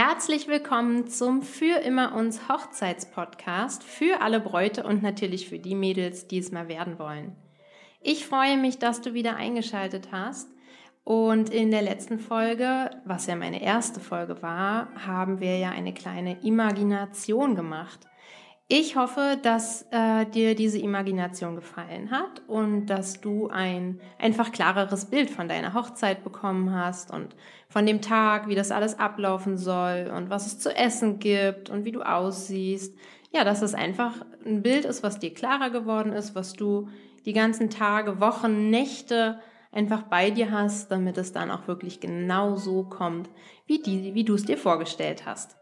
Herzlich willkommen zum Für immer uns Hochzeitspodcast für alle Bräute und natürlich für die Mädels, die es mal werden wollen. Ich freue mich, dass du wieder eingeschaltet hast. Und in der letzten Folge, was ja meine erste Folge war, haben wir ja eine kleine Imagination gemacht. Ich hoffe, dass äh, dir diese Imagination gefallen hat und dass du ein einfach klareres Bild von deiner Hochzeit bekommen hast und von dem Tag, wie das alles ablaufen soll und was es zu essen gibt und wie du aussiehst. Ja, dass es einfach ein Bild ist, was dir klarer geworden ist, was du die ganzen Tage, Wochen, Nächte einfach bei dir hast, damit es dann auch wirklich genau so kommt, wie, wie du es dir vorgestellt hast.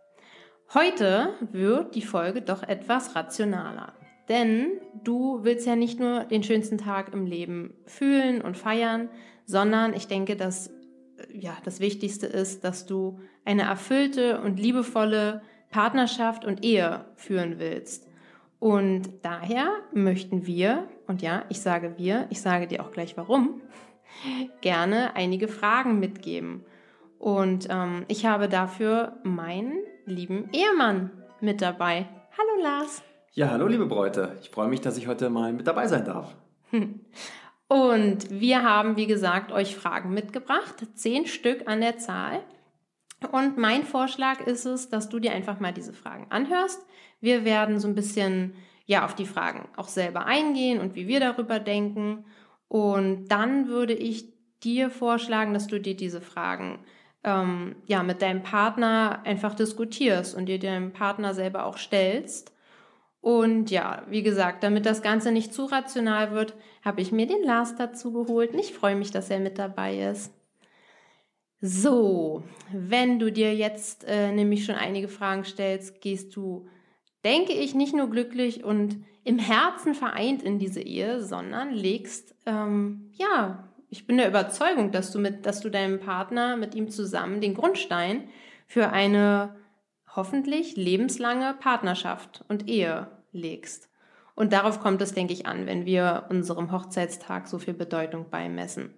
Heute wird die Folge doch etwas rationaler. Denn du willst ja nicht nur den schönsten Tag im Leben fühlen und feiern, sondern ich denke, dass ja, das Wichtigste ist, dass du eine erfüllte und liebevolle Partnerschaft und Ehe führen willst. Und daher möchten wir, und ja, ich sage wir, ich sage dir auch gleich warum, gerne einige Fragen mitgeben. Und ähm, ich habe dafür meinen lieben Ehemann mit dabei. Hallo Lars. Ja, hallo liebe Bräute. Ich freue mich, dass ich heute mal mit dabei sein darf. Und wir haben, wie gesagt, euch Fragen mitgebracht. Zehn Stück an der Zahl. Und mein Vorschlag ist es, dass du dir einfach mal diese Fragen anhörst. Wir werden so ein bisschen ja auf die Fragen auch selber eingehen und wie wir darüber denken. Und dann würde ich dir vorschlagen, dass du dir diese Fragen ähm, ja, mit deinem Partner einfach diskutierst und dir deinem Partner selber auch stellst. Und ja, wie gesagt, damit das Ganze nicht zu rational wird, habe ich mir den Lars dazu geholt. Und ich freue mich, dass er mit dabei ist. So, wenn du dir jetzt äh, nämlich schon einige Fragen stellst, gehst du, denke ich, nicht nur glücklich und im Herzen vereint in diese Ehe, sondern legst ähm, ja ich bin der Überzeugung, dass du mit, dass du deinem Partner mit ihm zusammen den Grundstein für eine hoffentlich lebenslange Partnerschaft und Ehe legst. Und darauf kommt es, denke ich, an, wenn wir unserem Hochzeitstag so viel Bedeutung beimessen.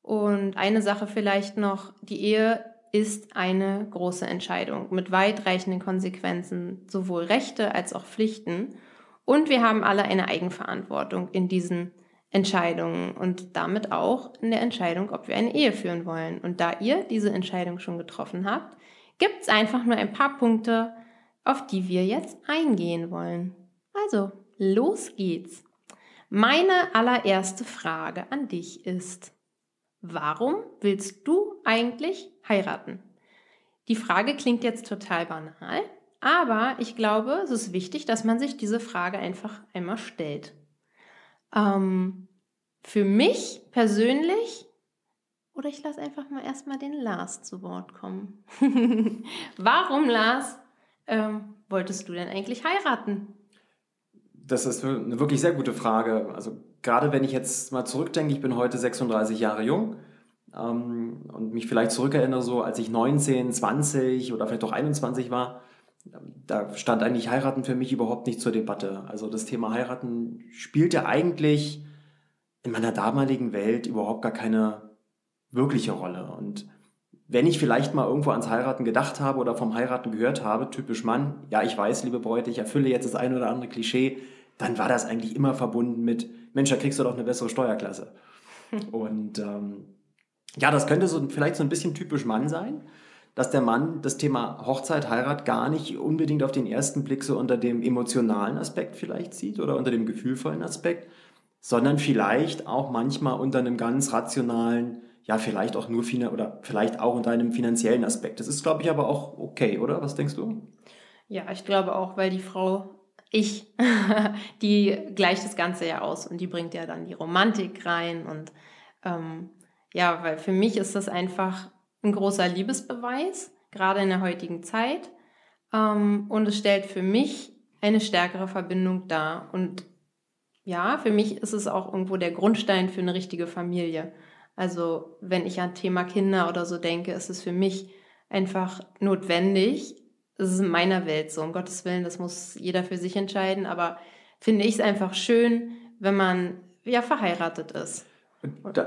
Und eine Sache vielleicht noch, die Ehe ist eine große Entscheidung mit weitreichenden Konsequenzen, sowohl Rechte als auch Pflichten. Und wir haben alle eine Eigenverantwortung in diesen Entscheidungen und damit auch in der Entscheidung, ob wir eine Ehe führen wollen. Und da ihr diese Entscheidung schon getroffen habt, gibt es einfach nur ein paar Punkte, auf die wir jetzt eingehen wollen. Also, los geht's. Meine allererste Frage an dich ist, warum willst du eigentlich heiraten? Die Frage klingt jetzt total banal, aber ich glaube, es ist wichtig, dass man sich diese Frage einfach einmal stellt. Ähm, für mich persönlich, oder ich lasse einfach mal erstmal den Lars zu Wort kommen. Warum, Lars, ähm, wolltest du denn eigentlich heiraten? Das ist eine wirklich sehr gute Frage. Also gerade wenn ich jetzt mal zurückdenke, ich bin heute 36 Jahre jung ähm, und mich vielleicht zurückerinnere, so als ich 19, 20 oder vielleicht auch 21 war, da stand eigentlich Heiraten für mich überhaupt nicht zur Debatte. Also das Thema Heiraten spielte eigentlich in meiner damaligen Welt überhaupt gar keine wirkliche Rolle. Und wenn ich vielleicht mal irgendwo ans Heiraten gedacht habe oder vom Heiraten gehört habe, typisch Mann, ja, ich weiß, liebe Bräute, ich erfülle jetzt das ein oder andere Klischee, dann war das eigentlich immer verbunden mit, Mensch, da kriegst du doch eine bessere Steuerklasse. Und ähm, ja, das könnte so vielleicht so ein bisschen typisch Mann sein dass der Mann das Thema Hochzeit, Heirat gar nicht unbedingt auf den ersten Blick so unter dem emotionalen Aspekt vielleicht sieht oder unter dem gefühlvollen Aspekt, sondern vielleicht auch manchmal unter einem ganz rationalen, ja, vielleicht auch nur oder vielleicht auch unter einem finanziellen Aspekt. Das ist, glaube ich, aber auch okay, oder? Was denkst du? Ja, ich glaube auch, weil die Frau, ich, die gleicht das Ganze ja aus und die bringt ja dann die Romantik rein und ähm, ja, weil für mich ist das einfach ein großer Liebesbeweis, gerade in der heutigen Zeit. Ähm, und es stellt für mich eine stärkere Verbindung dar. Und ja, für mich ist es auch irgendwo der Grundstein für eine richtige Familie. Also wenn ich an Thema Kinder oder so denke, ist es für mich einfach notwendig. Es ist in meiner Welt so, um Gottes Willen, das muss jeder für sich entscheiden. Aber finde ich es einfach schön, wenn man ja verheiratet ist.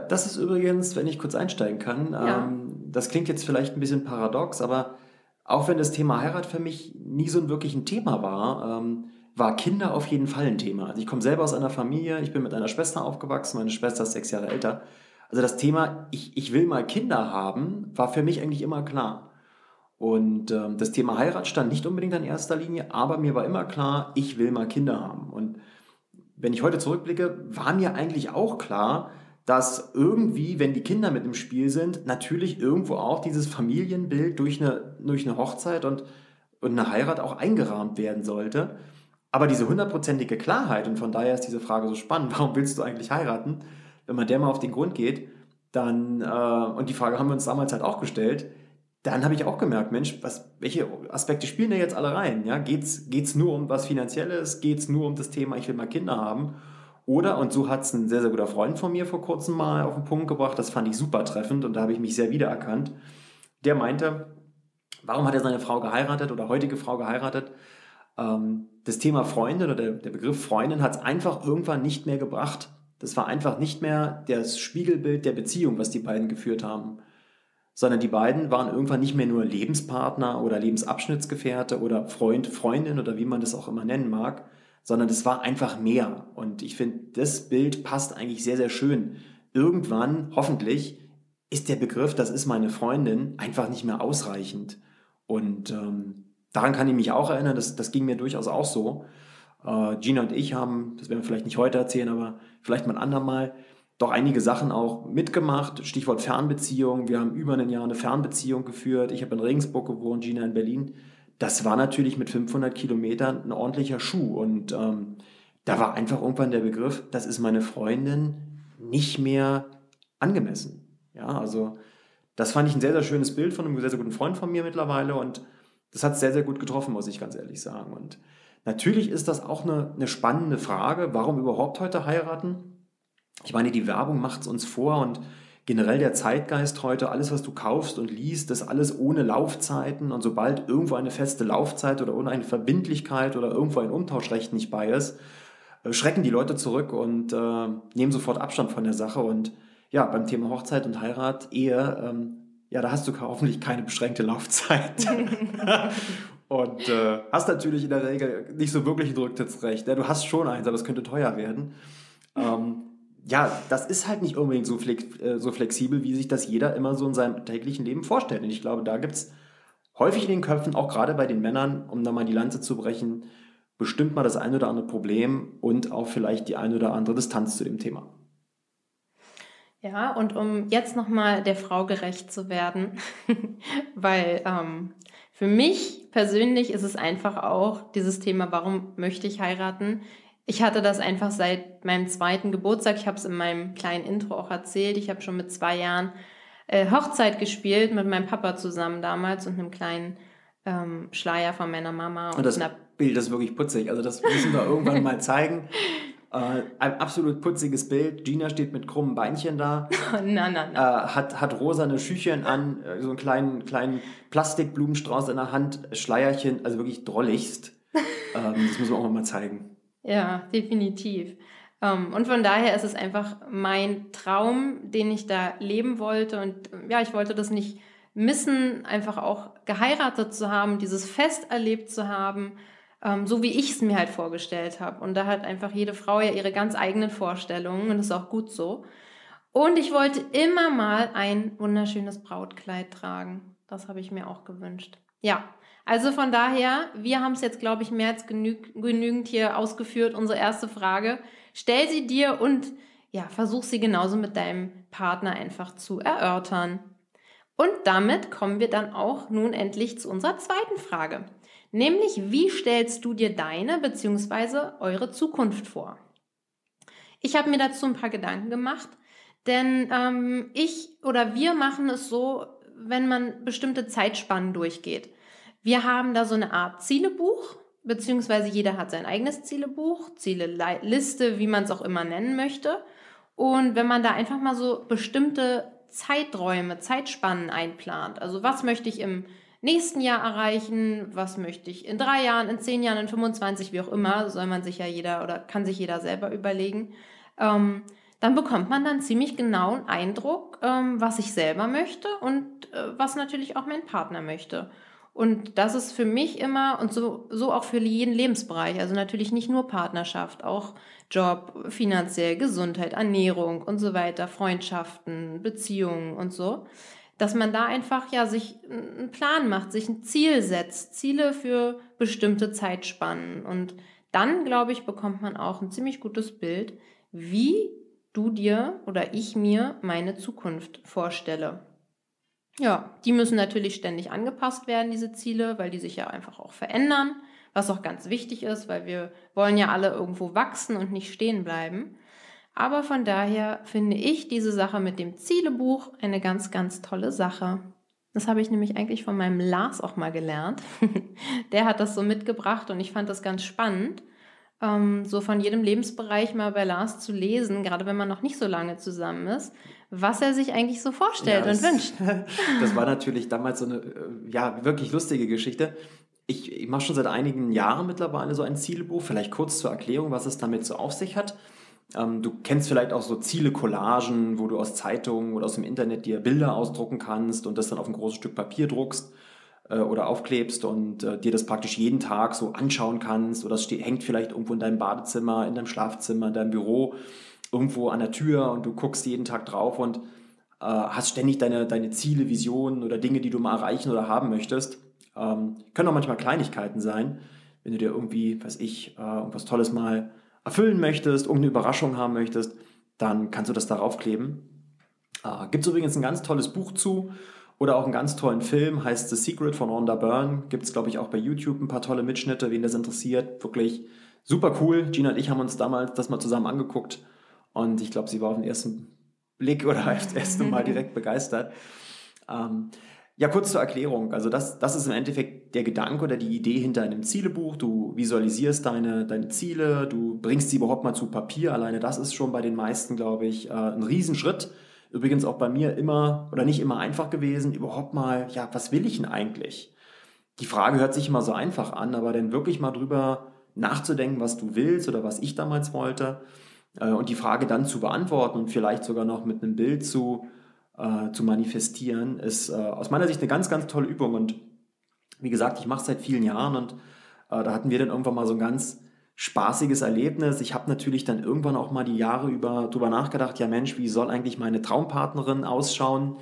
Das ist übrigens, wenn ich kurz einsteigen kann, ja. ähm, das klingt jetzt vielleicht ein bisschen paradox, aber auch wenn das Thema Heirat für mich nie so ein wirklich ein Thema war, ähm, war Kinder auf jeden Fall ein Thema. Also ich komme selber aus einer Familie, ich bin mit einer Schwester aufgewachsen, meine Schwester ist sechs Jahre älter. Also das Thema, ich, ich will mal Kinder haben, war für mich eigentlich immer klar. Und ähm, das Thema Heirat stand nicht unbedingt an erster Linie, aber mir war immer klar, ich will mal Kinder haben. Und wenn ich heute zurückblicke, war mir eigentlich auch klar, dass irgendwie, wenn die Kinder mit im Spiel sind, natürlich irgendwo auch dieses Familienbild durch eine, durch eine Hochzeit und, und eine Heirat auch eingerahmt werden sollte. Aber diese hundertprozentige Klarheit, und von daher ist diese Frage so spannend, warum willst du eigentlich heiraten? Wenn man der mal auf den Grund geht, dann, äh, und die Frage haben wir uns damals halt auch gestellt, dann habe ich auch gemerkt, Mensch, was, welche Aspekte spielen da jetzt alle rein? Ja? Es nur um was Finanzielles? Geht es nur um das Thema, ich will mal Kinder haben? Oder, und so hat es ein sehr, sehr guter Freund von mir vor kurzem mal auf den Punkt gebracht, das fand ich super treffend und da habe ich mich sehr wiedererkannt. Der meinte, warum hat er seine Frau geheiratet oder heutige Frau geheiratet? Ähm, das Thema Freundin oder der, der Begriff Freundin hat es einfach irgendwann nicht mehr gebracht. Das war einfach nicht mehr das Spiegelbild der Beziehung, was die beiden geführt haben. Sondern die beiden waren irgendwann nicht mehr nur Lebenspartner oder Lebensabschnittsgefährte oder Freund, Freundin oder wie man das auch immer nennen mag, sondern es war einfach mehr. Und ich finde, das Bild passt eigentlich sehr, sehr schön. Irgendwann, hoffentlich, ist der Begriff, das ist meine Freundin, einfach nicht mehr ausreichend. Und ähm, daran kann ich mich auch erinnern, das, das ging mir durchaus auch so. Äh, Gina und ich haben, das werden wir vielleicht nicht heute erzählen, aber vielleicht mal ein andermal, doch einige Sachen auch mitgemacht. Stichwort Fernbeziehung. Wir haben über ein Jahr eine Fernbeziehung geführt. Ich habe in Regensburg gewohnt, Gina in Berlin das war natürlich mit 500 Kilometern ein ordentlicher Schuh. Und ähm, da war einfach irgendwann der Begriff, das ist meine Freundin, nicht mehr angemessen. Ja, also das fand ich ein sehr, sehr schönes Bild von einem sehr, sehr guten Freund von mir mittlerweile und das hat sehr, sehr gut getroffen, muss ich ganz ehrlich sagen. Und natürlich ist das auch eine, eine spannende Frage, warum überhaupt heute heiraten? Ich meine, die Werbung macht es uns vor und generell der Zeitgeist heute, alles, was du kaufst und liest, ist alles ohne Laufzeiten. Und sobald irgendwo eine feste Laufzeit oder ohne eine Verbindlichkeit oder irgendwo ein Umtauschrecht nicht bei ist, äh, schrecken die Leute zurück und äh, nehmen sofort Abstand von der Sache. Und ja, beim Thema Hochzeit und Heirat, Ehe, ähm, ja, da hast du hoffentlich keine beschränkte Laufzeit. und äh, hast natürlich in der Regel nicht so wirklich ein Rücktrittsrecht. Ja, du hast schon eins, aber es könnte teuer werden. Ähm, ja, das ist halt nicht unbedingt so, flex, äh, so flexibel, wie sich das jeder immer so in seinem täglichen Leben vorstellt. Und ich glaube, da gibt es häufig in den Köpfen, auch gerade bei den Männern, um da mal die Lanze zu brechen, bestimmt mal das ein oder andere Problem und auch vielleicht die ein oder andere Distanz zu dem Thema. Ja, und um jetzt nochmal der Frau gerecht zu werden, weil ähm, für mich persönlich ist es einfach auch dieses Thema, warum möchte ich heiraten? Ich hatte das einfach seit meinem zweiten Geburtstag. Ich habe es in meinem kleinen Intro auch erzählt. Ich habe schon mit zwei Jahren äh, Hochzeit gespielt mit meinem Papa zusammen damals und einem kleinen ähm, Schleier von meiner Mama. Und, und das Bild ist wirklich putzig. Also das müssen wir irgendwann mal zeigen. Äh, ein absolut putziges Bild. Gina steht mit krummen Beinchen da. na, na, na. Äh, hat, hat rosane Schüchchen an, äh, so einen kleinen, kleinen Plastikblumenstrauß in der Hand, Schleierchen, also wirklich drolligst. ähm, das müssen wir auch mal zeigen. Ja, definitiv. Ähm, und von daher ist es einfach mein Traum, den ich da leben wollte. Und ja, ich wollte das nicht missen, einfach auch geheiratet zu haben, dieses Fest erlebt zu haben, ähm, so wie ich es mir halt vorgestellt habe. Und da hat einfach jede Frau ja ihre ganz eigenen Vorstellungen und das ist auch gut so. Und ich wollte immer mal ein wunderschönes Brautkleid tragen. Das habe ich mir auch gewünscht. Ja, also von daher, wir haben es jetzt, glaube ich, mehr als genüg, genügend hier ausgeführt, unsere erste Frage. Stell sie dir und ja, versuch sie genauso mit deinem Partner einfach zu erörtern. Und damit kommen wir dann auch nun endlich zu unserer zweiten Frage. Nämlich, wie stellst du dir deine bzw. eure Zukunft vor? Ich habe mir dazu ein paar Gedanken gemacht, denn ähm, ich oder wir machen es so, wenn man bestimmte Zeitspannen durchgeht. Wir haben da so eine Art Zielebuch, beziehungsweise jeder hat sein eigenes Zielebuch, Zieleliste, wie man es auch immer nennen möchte. Und wenn man da einfach mal so bestimmte Zeiträume, Zeitspannen einplant, also was möchte ich im nächsten Jahr erreichen, was möchte ich in drei Jahren, in zehn Jahren, in 25, wie auch immer, soll man sich ja jeder oder kann sich jeder selber überlegen, ähm, dann bekommt man dann ziemlich genauen Eindruck, ähm, was ich selber möchte und äh, was natürlich auch mein Partner möchte. Und das ist für mich immer und so, so auch für jeden Lebensbereich. Also natürlich nicht nur Partnerschaft, auch Job, finanziell, Gesundheit, Ernährung und so weiter, Freundschaften, Beziehungen und so. Dass man da einfach ja sich einen Plan macht, sich ein Ziel setzt, Ziele für bestimmte Zeitspannen. Und dann, glaube ich, bekommt man auch ein ziemlich gutes Bild, wie du dir oder ich mir meine Zukunft vorstelle. Ja, die müssen natürlich ständig angepasst werden, diese Ziele, weil die sich ja einfach auch verändern, was auch ganz wichtig ist, weil wir wollen ja alle irgendwo wachsen und nicht stehen bleiben. Aber von daher finde ich diese Sache mit dem Zielebuch eine ganz, ganz tolle Sache. Das habe ich nämlich eigentlich von meinem Lars auch mal gelernt. Der hat das so mitgebracht und ich fand das ganz spannend ähm, so von jedem Lebensbereich mal bei Lars zu lesen, gerade wenn man noch nicht so lange zusammen ist, was er sich eigentlich so vorstellt ja, und wünscht. das war natürlich damals so eine äh, ja, wirklich lustige Geschichte. Ich, ich mache schon seit einigen Jahren mittlerweile so ein Zielbuch, vielleicht kurz zur Erklärung, was es damit so auf sich hat. Ähm, du kennst vielleicht auch so Ziele-Collagen, wo du aus Zeitungen oder aus dem Internet dir Bilder ausdrucken kannst und das dann auf ein großes Stück Papier druckst äh, oder aufklebst und äh, dir das praktisch jeden Tag so anschauen kannst oder es steht, hängt vielleicht irgendwo in deinem Badezimmer, in deinem Schlafzimmer, in deinem Büro, irgendwo an der Tür und du guckst jeden Tag drauf und äh, hast ständig deine, deine Ziele, Visionen oder Dinge, die du mal erreichen oder haben möchtest. Ähm, können auch manchmal Kleinigkeiten sein, wenn du dir irgendwie, weiß ich, äh, irgendwas Tolles mal erfüllen möchtest, irgendeine Überraschung haben möchtest, dann kannst du das darauf kleben. Äh, Gibt es übrigens ein ganz tolles Buch zu oder auch einen ganz tollen Film, heißt The Secret von Rhonda Byrne. Gibt es, glaube ich, auch bei YouTube ein paar tolle Mitschnitte, wen das interessiert. Wirklich super cool. Gina und ich haben uns damals das mal zusammen angeguckt und ich glaube, sie war auf den ersten Blick oder das erste Mal direkt begeistert. Ähm, ja, kurz zur Erklärung. Also das, das ist im Endeffekt der Gedanke oder die Idee hinter einem Zielebuch. Du visualisierst deine, deine Ziele, du bringst sie überhaupt mal zu Papier. Alleine das ist schon bei den meisten, glaube ich, äh, ein Riesenschritt. Übrigens auch bei mir immer oder nicht immer einfach gewesen, überhaupt mal, ja, was will ich denn eigentlich? Die Frage hört sich immer so einfach an, aber dann wirklich mal drüber nachzudenken, was du willst oder was ich damals wollte und die Frage dann zu beantworten und vielleicht sogar noch mit einem Bild zu, äh, zu manifestieren, ist äh, aus meiner Sicht eine ganz, ganz tolle Übung. Und wie gesagt, ich mache es seit vielen Jahren und äh, da hatten wir dann irgendwann mal so ein ganz spaßiges Erlebnis. Ich habe natürlich dann irgendwann auch mal die Jahre über drüber nachgedacht, ja Mensch, wie soll eigentlich meine Traumpartnerin ausschauen?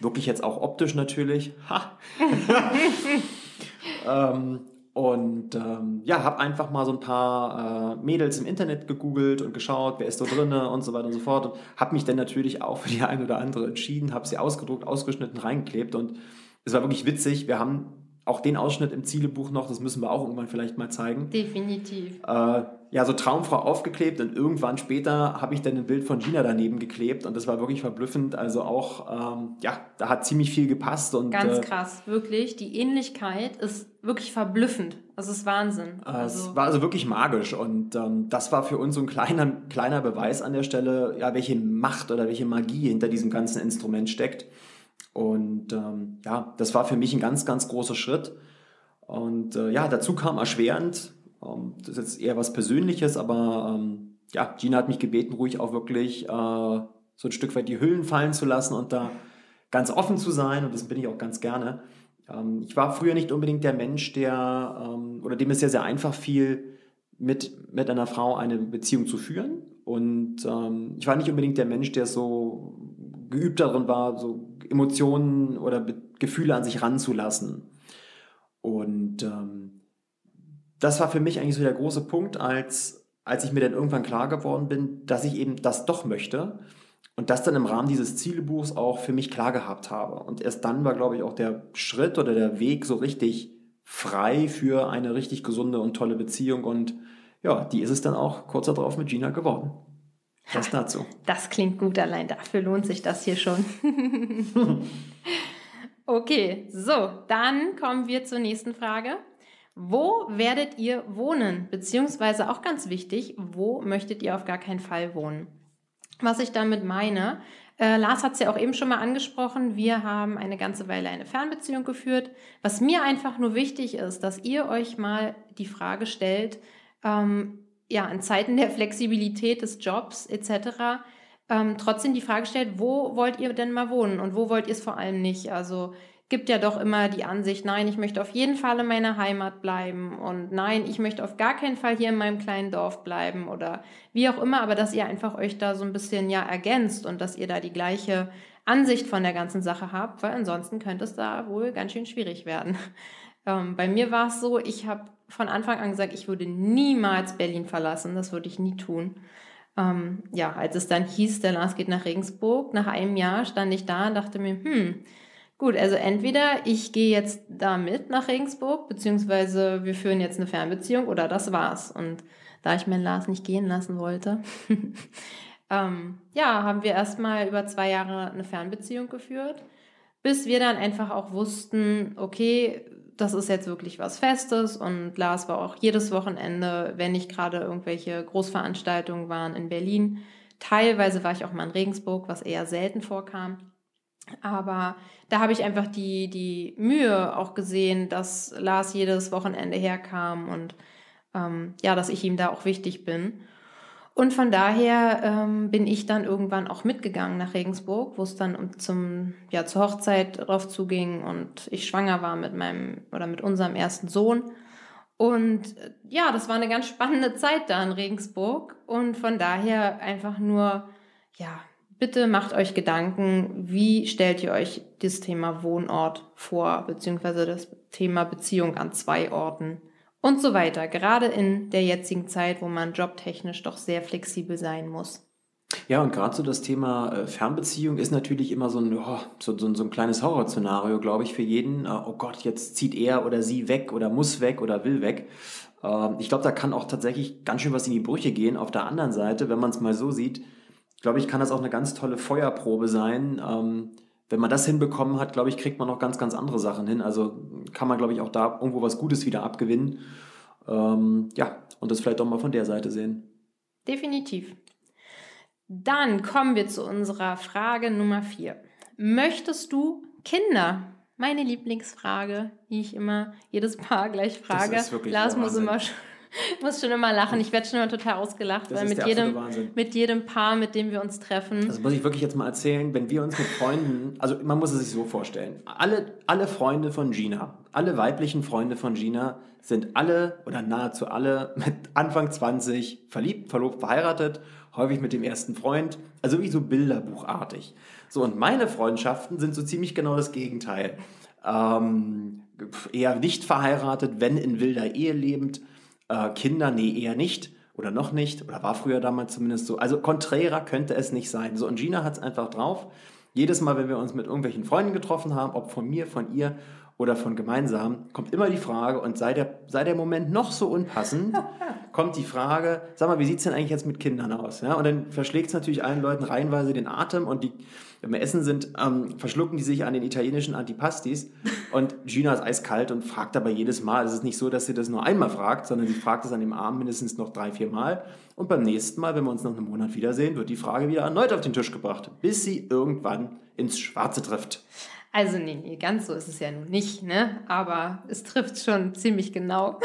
Wirklich jetzt auch optisch natürlich. Ha. ähm, und ähm, ja, habe einfach mal so ein paar äh, Mädels im Internet gegoogelt und geschaut, wer ist da drinne und so weiter und so fort. Und habe mich dann natürlich auch für die eine oder andere entschieden, habe sie ausgedruckt, ausgeschnitten, reingeklebt. Und es war wirklich witzig. Wir haben auch den Ausschnitt im Zielebuch noch, das müssen wir auch irgendwann vielleicht mal zeigen. Definitiv. Äh, ja, so Traumfrau aufgeklebt und irgendwann später habe ich dann ein Bild von Gina daneben geklebt und das war wirklich verblüffend. Also auch, ähm, ja, da hat ziemlich viel gepasst. Und, Ganz äh, krass, wirklich. Die Ähnlichkeit ist wirklich verblüffend. Das ist Wahnsinn. Äh, also. Es war also wirklich magisch und ähm, das war für uns so ein kleiner, kleiner Beweis an der Stelle, ja, welche Macht oder welche Magie hinter diesem ganzen Instrument steckt. Und ähm, ja, das war für mich ein ganz, ganz großer Schritt. Und äh, ja, dazu kam erschwerend, das ist jetzt eher was Persönliches, aber ähm, ja, Gina hat mich gebeten, ruhig auch wirklich äh, so ein Stück weit die Hüllen fallen zu lassen und da ganz offen zu sein. Und das bin ich auch ganz gerne. Ähm, ich war früher nicht unbedingt der Mensch, der ähm, oder dem es sehr, sehr einfach fiel, mit, mit einer Frau eine Beziehung zu führen. Und ähm, ich war nicht unbedingt der Mensch, der so geübt darin war, so Emotionen oder Gefühle an sich ranzulassen. Und ähm, das war für mich eigentlich so der große Punkt, als, als ich mir dann irgendwann klar geworden bin, dass ich eben das doch möchte und das dann im Rahmen dieses Zielebuchs auch für mich klar gehabt habe. Und erst dann war, glaube ich, auch der Schritt oder der Weg so richtig frei für eine richtig gesunde und tolle Beziehung. Und ja, die ist es dann auch kurz darauf mit Gina geworden. Das dazu. Das klingt gut, allein dafür lohnt sich das hier schon. okay, so, dann kommen wir zur nächsten Frage. Wo werdet ihr wohnen? Beziehungsweise auch ganz wichtig, wo möchtet ihr auf gar keinen Fall wohnen? Was ich damit meine, äh, Lars hat es ja auch eben schon mal angesprochen, wir haben eine ganze Weile eine Fernbeziehung geführt. Was mir einfach nur wichtig ist, dass ihr euch mal die Frage stellt, ähm, ja, in Zeiten der Flexibilität des Jobs etc. Ähm, trotzdem die Frage stellt, wo wollt ihr denn mal wohnen und wo wollt ihr es vor allem nicht? Also gibt ja doch immer die Ansicht, nein, ich möchte auf jeden Fall in meiner Heimat bleiben und nein, ich möchte auf gar keinen Fall hier in meinem kleinen Dorf bleiben oder wie auch immer, aber dass ihr einfach euch da so ein bisschen ja ergänzt und dass ihr da die gleiche Ansicht von der ganzen Sache habt, weil ansonsten könnte es da wohl ganz schön schwierig werden. Ähm, bei mir war es so, ich habe von Anfang an gesagt, ich würde niemals Berlin verlassen, das würde ich nie tun. Ähm, ja, als es dann hieß, der Lars geht nach Regensburg, nach einem Jahr stand ich da und dachte mir, hm, gut, also entweder ich gehe jetzt da mit nach Regensburg, beziehungsweise wir führen jetzt eine Fernbeziehung oder das war's. Und da ich meinen Lars nicht gehen lassen wollte, ähm, ja, haben wir erstmal über zwei Jahre eine Fernbeziehung geführt, bis wir dann einfach auch wussten, okay, das ist jetzt wirklich was Festes und Lars war auch jedes Wochenende, wenn nicht gerade irgendwelche Großveranstaltungen waren in Berlin. Teilweise war ich auch mal in Regensburg, was eher selten vorkam. Aber da habe ich einfach die, die Mühe auch gesehen, dass Lars jedes Wochenende herkam und ähm, ja, dass ich ihm da auch wichtig bin. Und von daher ähm, bin ich dann irgendwann auch mitgegangen nach Regensburg, wo es dann zum, ja, zur Hochzeit drauf zuging und ich schwanger war mit meinem oder mit unserem ersten Sohn. Und äh, ja, das war eine ganz spannende Zeit da in Regensburg. Und von daher einfach nur, ja, bitte macht euch Gedanken, wie stellt ihr euch das Thema Wohnort vor, beziehungsweise das Thema Beziehung an zwei Orten und so weiter. Gerade in der jetzigen Zeit, wo man jobtechnisch doch sehr flexibel sein muss. Ja, und gerade so das Thema äh, Fernbeziehung ist natürlich immer so ein, oh, so, so, so, ein kleines Horrorszenario, glaube ich, für jeden. Äh, oh Gott, jetzt zieht er oder sie weg oder muss weg oder will weg. Ähm, ich glaube, da kann auch tatsächlich ganz schön was in die Brüche gehen. Auf der anderen Seite, wenn man es mal so sieht, glaube ich, kann das auch eine ganz tolle Feuerprobe sein. Ähm, wenn man das hinbekommen hat, glaube ich, kriegt man noch ganz, ganz andere Sachen hin. Also kann man, glaube ich, auch da irgendwo was Gutes wieder abgewinnen. Ähm, ja, und das vielleicht auch mal von der Seite sehen. Definitiv. Dann kommen wir zu unserer Frage Nummer vier. Möchtest du Kinder? Meine Lieblingsfrage, die ich immer jedes Paar gleich frage. Lars muss immer ich muss schon immer lachen. Ich werde schon immer total ausgelacht, das weil mit jedem, mit jedem Paar, mit dem wir uns treffen. Das muss ich wirklich jetzt mal erzählen. Wenn wir uns mit Freunden, also man muss es sich so vorstellen, alle, alle Freunde von Gina, alle weiblichen Freunde von Gina sind alle oder nahezu alle mit Anfang 20 verliebt, verlobt, verheiratet, häufig mit dem ersten Freund, also wie so bilderbuchartig. So, und meine Freundschaften sind so ziemlich genau das Gegenteil. Ähm, eher nicht verheiratet, wenn in wilder Ehe lebend äh, Kinder, nee, eher nicht oder noch nicht oder war früher damals zumindest so. Also konträrer könnte es nicht sein. So, und Gina hat es einfach drauf. Jedes Mal, wenn wir uns mit irgendwelchen Freunden getroffen haben, ob von mir, von ihr oder von gemeinsam, kommt immer die Frage, und sei der, sei der Moment noch so unpassend, kommt die Frage, sag mal, wie sieht es denn eigentlich jetzt mit Kindern aus? Ja, und dann verschlägt es natürlich allen Leuten reihenweise den Atem und die, wenn wir essen sind, ähm, verschlucken die sich an den italienischen Antipastis und Gina ist eiskalt und fragt aber jedes Mal. Es ist nicht so, dass sie das nur einmal fragt, sondern sie fragt es an dem Abend mindestens noch drei, vier Mal. Und beim nächsten Mal, wenn wir uns nach einem Monat wiedersehen, wird die Frage wieder erneut auf den Tisch gebracht, bis sie irgendwann ins Schwarze trifft. Also nee, nee, ganz so ist es ja nun nicht, ne? Aber es trifft schon ziemlich genau.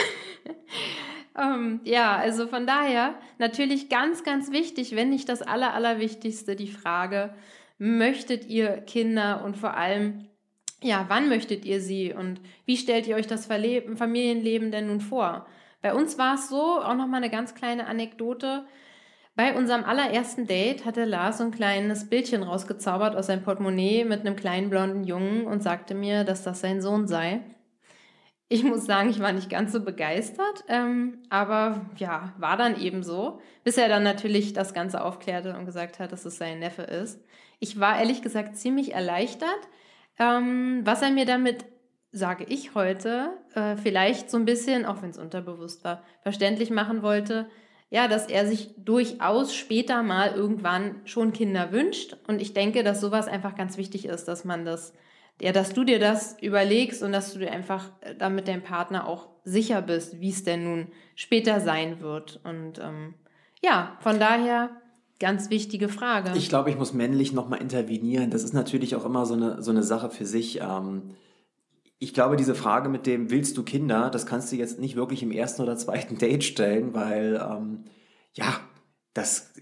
ähm, ja, also von daher natürlich ganz, ganz wichtig, wenn nicht das Aller, Allerwichtigste, die Frage, möchtet ihr Kinder und vor allem, ja, wann möchtet ihr sie und wie stellt ihr euch das Familienleben denn nun vor? Bei uns war es so, auch nochmal eine ganz kleine Anekdote, bei unserem allerersten Date hatte Lars so ein kleines Bildchen rausgezaubert aus seinem Portemonnaie mit einem kleinen blonden Jungen und sagte mir, dass das sein Sohn sei. Ich muss sagen, ich war nicht ganz so begeistert, ähm, aber ja, war dann eben so, bis er dann natürlich das Ganze aufklärte und gesagt hat, dass es sein Neffe ist. Ich war ehrlich gesagt ziemlich erleichtert, ähm, was er mir damit, sage ich heute, äh, vielleicht so ein bisschen, auch wenn es unterbewusst war, verständlich machen wollte, ja, dass er sich durchaus später mal irgendwann schon Kinder wünscht. Und ich denke, dass sowas einfach ganz wichtig ist, dass man das, ja, dass du dir das überlegst und dass du dir einfach äh, damit deinem Partner auch sicher bist, wie es denn nun später sein wird. Und ähm, ja, von daher ganz wichtige Frage. Ich glaube, ich muss männlich nochmal intervenieren. Das ist natürlich auch immer so eine, so eine Sache für sich. Ähm ich glaube, diese Frage mit dem, willst du Kinder, das kannst du jetzt nicht wirklich im ersten oder zweiten Date stellen, weil, ähm, ja, das,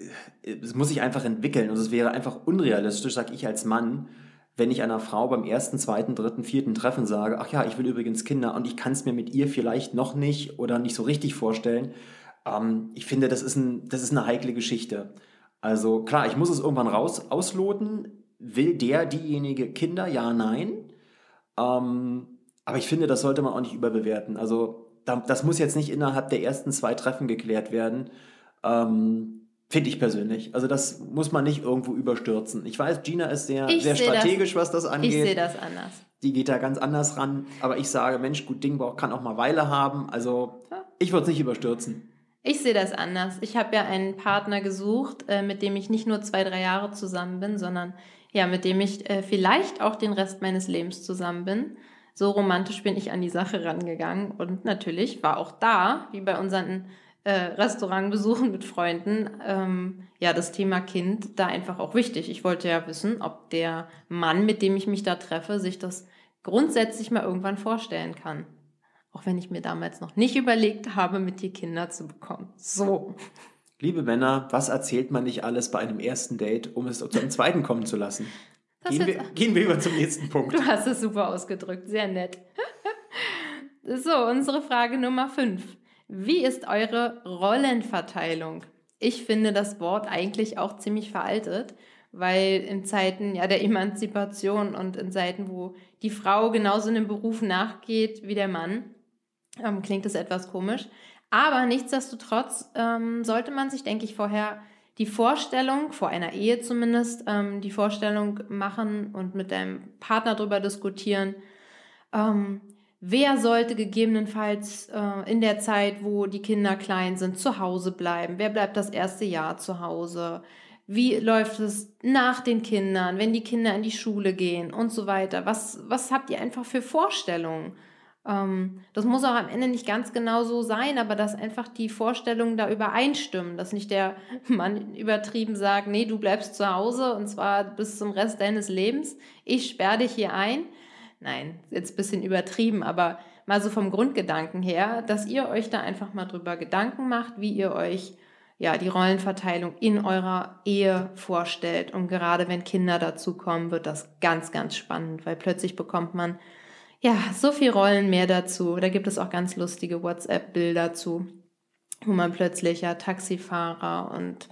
das muss sich einfach entwickeln und es wäre einfach unrealistisch, sag ich als Mann, wenn ich einer Frau beim ersten, zweiten, dritten, vierten Treffen sage, ach ja, ich will übrigens Kinder und ich kann es mir mit ihr vielleicht noch nicht oder nicht so richtig vorstellen. Ähm, ich finde, das ist, ein, das ist eine heikle Geschichte. Also klar, ich muss es irgendwann raus ausloten. Will der, diejenige Kinder? Ja, nein. Ähm, aber ich finde, das sollte man auch nicht überbewerten. Also das muss jetzt nicht innerhalb der ersten zwei Treffen geklärt werden. Ähm, Finde ich persönlich. Also das muss man nicht irgendwo überstürzen. Ich weiß, Gina ist sehr, sehr strategisch, das, was das angeht. Ich sehe das anders. Die geht da ganz anders ran. Aber ich sage, Mensch, gut Ding kann auch mal Weile haben. Also ich würde es nicht überstürzen. Ich sehe das anders. Ich habe ja einen Partner gesucht, äh, mit dem ich nicht nur zwei, drei Jahre zusammen bin, sondern ja, mit dem ich äh, vielleicht auch den Rest meines Lebens zusammen bin. So romantisch bin ich an die Sache rangegangen und natürlich war auch da, wie bei unseren äh, Restaurantbesuchen mit Freunden, ähm, ja, das Thema Kind da einfach auch wichtig. Ich wollte ja wissen, ob der Mann, mit dem ich mich da treffe, sich das grundsätzlich mal irgendwann vorstellen kann. Auch wenn ich mir damals noch nicht überlegt habe, mit dir Kinder zu bekommen. So. Liebe Männer, was erzählt man nicht alles bei einem ersten Date, um es zu einem zweiten kommen zu lassen? Gehen wir, gehen wir über zum nächsten Punkt. Du hast es super ausgedrückt, sehr nett. so, unsere Frage Nummer 5. Wie ist eure Rollenverteilung? Ich finde das Wort eigentlich auch ziemlich veraltet, weil in Zeiten ja, der Emanzipation und in Zeiten, wo die Frau genauso einem Beruf nachgeht wie der Mann, ähm, klingt es etwas komisch. Aber nichtsdestotrotz ähm, sollte man sich, denke ich, vorher die Vorstellung, vor einer Ehe zumindest, ähm, die Vorstellung machen und mit deinem Partner darüber diskutieren, ähm, wer sollte gegebenenfalls äh, in der Zeit, wo die Kinder klein sind, zu Hause bleiben, wer bleibt das erste Jahr zu Hause, wie läuft es nach den Kindern, wenn die Kinder in die Schule gehen und so weiter. Was, was habt ihr einfach für Vorstellungen? Ähm, das muss auch am Ende nicht ganz genau so sein, aber dass einfach die Vorstellungen da übereinstimmen, dass nicht der Mann übertrieben sagt, nee, du bleibst zu Hause und zwar bis zum Rest deines Lebens, ich sperre dich hier ein. Nein, jetzt ein bisschen übertrieben, aber mal so vom Grundgedanken her, dass ihr euch da einfach mal drüber Gedanken macht, wie ihr euch ja, die Rollenverteilung in eurer Ehe vorstellt. Und gerade wenn Kinder dazukommen, wird das ganz, ganz spannend, weil plötzlich bekommt man ja, so viel Rollen mehr dazu. Da gibt es auch ganz lustige WhatsApp-Bilder zu, wo man plötzlich ja Taxifahrer und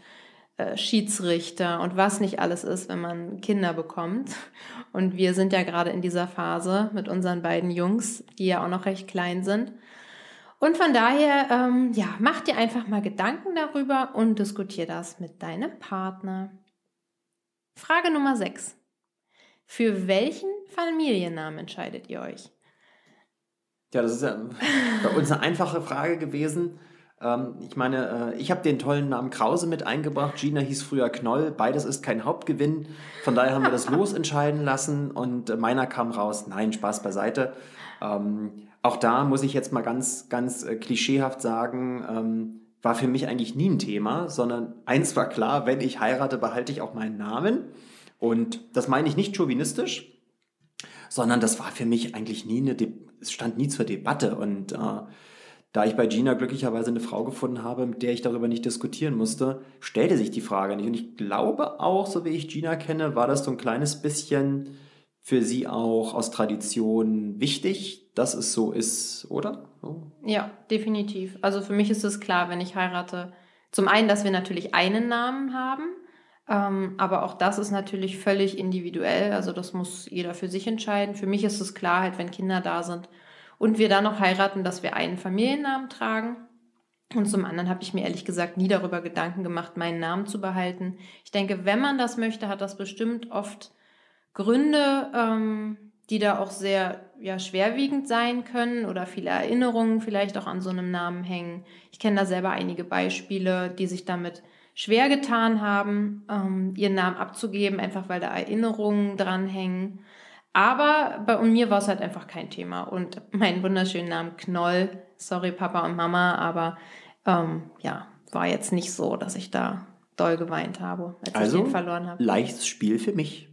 äh, Schiedsrichter und was nicht alles ist, wenn man Kinder bekommt. Und wir sind ja gerade in dieser Phase mit unseren beiden Jungs, die ja auch noch recht klein sind. Und von daher, ähm, ja, mach dir einfach mal Gedanken darüber und diskutier das mit deinem Partner. Frage Nummer 6. Für welchen Familiennamen entscheidet ihr euch? Ja, das ist ja bei uns eine einfache Frage gewesen. Ähm, ich meine, äh, ich habe den tollen Namen Krause mit eingebracht. Gina hieß früher Knoll. Beides ist kein Hauptgewinn. Von daher haben wir das losentscheiden lassen und meiner kam raus. Nein, Spaß beiseite. Ähm, auch da muss ich jetzt mal ganz, ganz äh, klischeehaft sagen, ähm, war für mich eigentlich nie ein Thema, sondern eins war klar, wenn ich heirate, behalte ich auch meinen Namen. Und das meine ich nicht chauvinistisch, sondern das war für mich eigentlich nie eine, De es stand nie zur Debatte. Und äh, da ich bei Gina glücklicherweise eine Frau gefunden habe, mit der ich darüber nicht diskutieren musste, stellte sich die Frage nicht. Und ich glaube auch, so wie ich Gina kenne, war das so ein kleines bisschen für sie auch aus Tradition wichtig, dass es so ist, oder? Ja, definitiv. Also für mich ist es klar, wenn ich heirate, zum einen, dass wir natürlich einen Namen haben, ähm, aber auch das ist natürlich völlig individuell. Also das muss jeder für sich entscheiden. Für mich ist es klar, halt, wenn Kinder da sind und wir dann noch heiraten, dass wir einen Familiennamen tragen. Und zum anderen habe ich mir ehrlich gesagt nie darüber Gedanken gemacht, meinen Namen zu behalten. Ich denke, wenn man das möchte, hat das bestimmt oft Gründe, ähm, die da auch sehr ja, schwerwiegend sein können oder viele Erinnerungen vielleicht auch an so einem Namen hängen. Ich kenne da selber einige Beispiele, die sich damit schwer getan haben, ähm, ihren Namen abzugeben, einfach weil da Erinnerungen dranhängen. Aber bei mir war es halt einfach kein Thema. Und meinen wunderschönen Namen Knoll, sorry Papa und Mama, aber ähm, ja, war jetzt nicht so, dass ich da doll geweint habe, als also, ich ihn verloren habe. Leichtes Spiel für mich.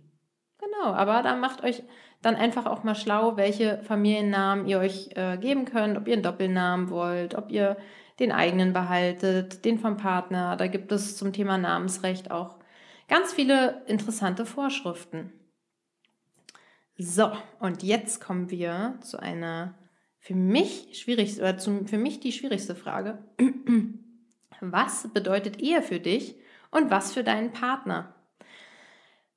Genau, aber da macht euch dann einfach auch mal schlau, welche Familiennamen ihr euch äh, geben könnt, ob ihr einen Doppelnamen wollt, ob ihr den eigenen behaltet, den vom Partner. Da gibt es zum Thema Namensrecht auch ganz viele interessante Vorschriften. So, und jetzt kommen wir zu einer für mich schwierigste oder zum, für mich die schwierigste Frage. Was bedeutet Ehe für dich und was für deinen Partner?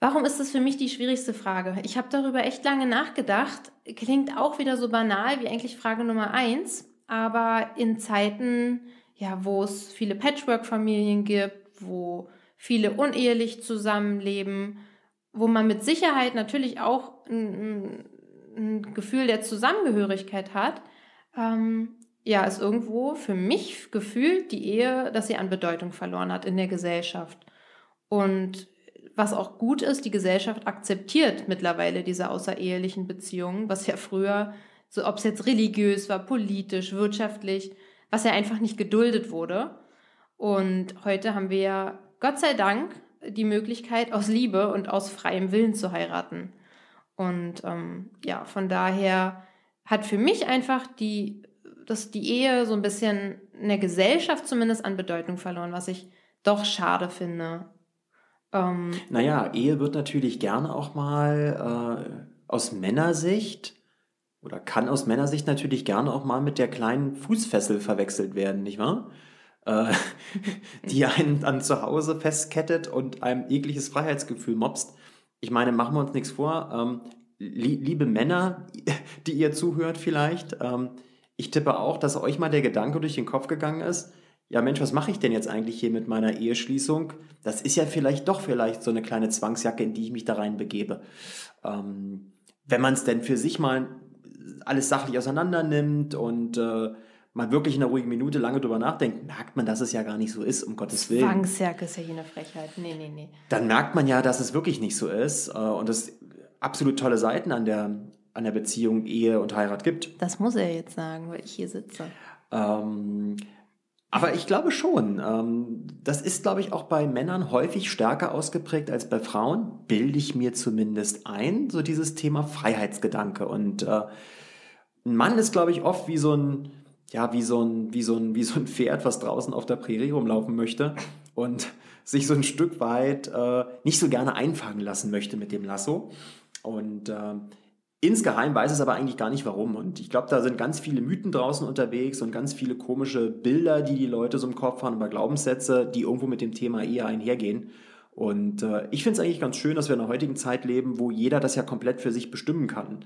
Warum ist das für mich die schwierigste Frage? Ich habe darüber echt lange nachgedacht. Klingt auch wieder so banal wie eigentlich Frage Nummer eins, aber in Zeiten, ja, wo es viele Patchwork-Familien gibt, wo viele unehelich zusammenleben, wo man mit Sicherheit natürlich auch ein, ein Gefühl der Zusammengehörigkeit hat, ähm, ja, ist irgendwo für mich gefühlt die Ehe, dass sie an Bedeutung verloren hat in der Gesellschaft. Und was auch gut ist, die Gesellschaft akzeptiert mittlerweile diese außerehelichen Beziehungen, was ja früher, so ob es jetzt religiös war, politisch, wirtschaftlich, was ja einfach nicht geduldet wurde. Und heute haben wir ja Gott sei Dank die Möglichkeit, aus Liebe und aus freiem Willen zu heiraten. Und ähm, ja, von daher hat für mich einfach die, dass die Ehe so ein bisschen in der Gesellschaft zumindest an Bedeutung verloren, was ich doch schade finde. Ähm, naja, Ehe wird natürlich gerne auch mal äh, aus Männersicht oder kann aus Männersicht natürlich gerne auch mal mit der kleinen Fußfessel verwechselt werden, nicht wahr? Äh, die einen dann zu Hause festkettet und einem jegliches Freiheitsgefühl mobst. Ich meine, machen wir uns nichts vor. Ähm, liebe Männer, die ihr zuhört vielleicht, ähm, ich tippe auch, dass euch mal der Gedanke durch den Kopf gegangen ist, ja Mensch, was mache ich denn jetzt eigentlich hier mit meiner Eheschließung? Das ist ja vielleicht doch vielleicht so eine kleine Zwangsjacke, in die ich mich da rein begebe. Ähm, wenn man es denn für sich mal alles sachlich auseinander nimmt und äh, mal wirklich in einer ruhigen Minute lange drüber nachdenkt, merkt man, dass es ja gar nicht so ist, um Gottes Willen. Zwangsjacke ist ja hier eine Frechheit. Nee, nee, nee. Dann merkt man ja, dass es wirklich nicht so ist äh, und es absolut tolle Seiten an der, an der Beziehung, Ehe und Heirat gibt. Das muss er jetzt sagen, weil ich hier sitze. Ähm, aber ich glaube schon. Ähm, das ist, glaube ich, auch bei Männern häufig stärker ausgeprägt als bei Frauen. Bilde ich mir zumindest ein, so dieses Thema Freiheitsgedanke. Und äh, ein Mann ist, glaube ich, oft wie so ein ja, wie so ein, wie so ein, wie so ein Pferd, was draußen auf der Prärie rumlaufen möchte und sich so ein Stück weit äh, nicht so gerne einfangen lassen möchte mit dem Lasso. Und äh, insgeheim weiß es aber eigentlich gar nicht warum. Und ich glaube, da sind ganz viele Mythen draußen unterwegs und ganz viele komische Bilder, die die Leute so im Kopf haben, über Glaubenssätze, die irgendwo mit dem Thema eher einhergehen. Und äh, ich finde es eigentlich ganz schön, dass wir in der heutigen Zeit leben, wo jeder das ja komplett für sich bestimmen kann.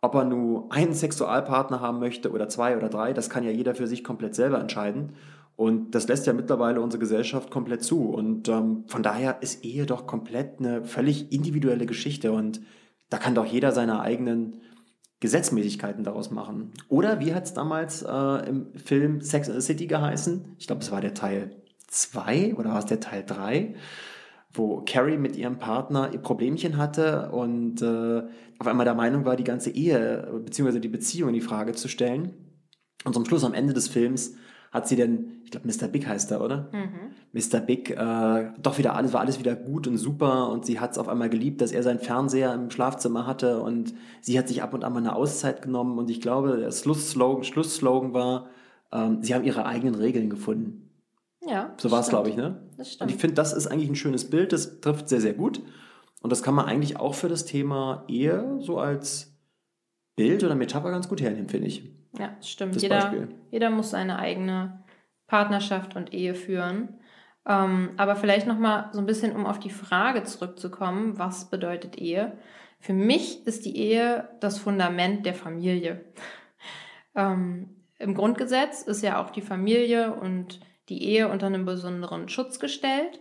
Ob er nur einen Sexualpartner haben möchte oder zwei oder drei, das kann ja jeder für sich komplett selber entscheiden. Und das lässt ja mittlerweile unsere Gesellschaft komplett zu. Und ähm, von daher ist Ehe doch komplett eine völlig individuelle Geschichte. Und da kann doch jeder seine eigenen Gesetzmäßigkeiten daraus machen. Oder wie hat es damals äh, im Film Sex and the City geheißen? Ich glaube, es war der Teil 2 oder war es der Teil 3? wo Carrie mit ihrem Partner ihr Problemchen hatte und äh, auf einmal der Meinung war, die ganze Ehe bzw. die Beziehung in die Frage zu stellen. Und zum Schluss am Ende des Films hat sie dann, ich glaube, Mr. Big heißt er, oder? Mhm. Mr. Big, äh, doch wieder alles, war alles wieder gut und super und sie hat es auf einmal geliebt, dass er seinen Fernseher im Schlafzimmer hatte und sie hat sich ab und an mal eine Auszeit genommen und ich glaube, der Schlussslogan, Schlussslogan war, ähm, sie haben ihre eigenen Regeln gefunden. Ja. So war es, glaube ich, ne? Das stimmt. Und ich finde, das ist eigentlich ein schönes Bild, das trifft sehr, sehr gut. Und das kann man eigentlich auch für das Thema Ehe so als Bild oder Metapher ganz gut hernehmen, finde ich. Ja, stimmt. jeder, jeder muss seine eigene Partnerschaft und Ehe führen. Ähm, aber vielleicht nochmal so ein bisschen, um auf die Frage zurückzukommen, was bedeutet Ehe? Für mich ist die Ehe das Fundament der Familie. ähm, Im Grundgesetz ist ja auch die Familie und die Ehe unter einen besonderen Schutz gestellt.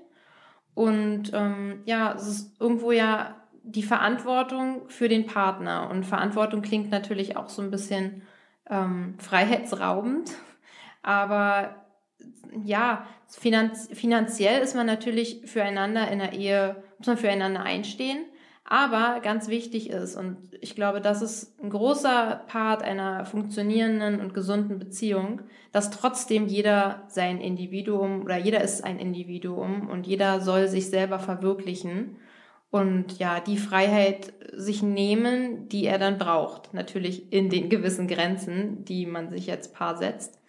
Und ähm, ja, es ist irgendwo ja die Verantwortung für den Partner. Und Verantwortung klingt natürlich auch so ein bisschen ähm, freiheitsraubend. Aber ja, finanz finanziell ist man natürlich füreinander in der Ehe, muss man füreinander einstehen. Aber ganz wichtig ist, und ich glaube, das ist ein großer Part einer funktionierenden und gesunden Beziehung, dass trotzdem jeder sein Individuum oder jeder ist ein Individuum und jeder soll sich selber verwirklichen und ja, die Freiheit sich nehmen, die er dann braucht. Natürlich in den gewissen Grenzen, die man sich jetzt paar setzt.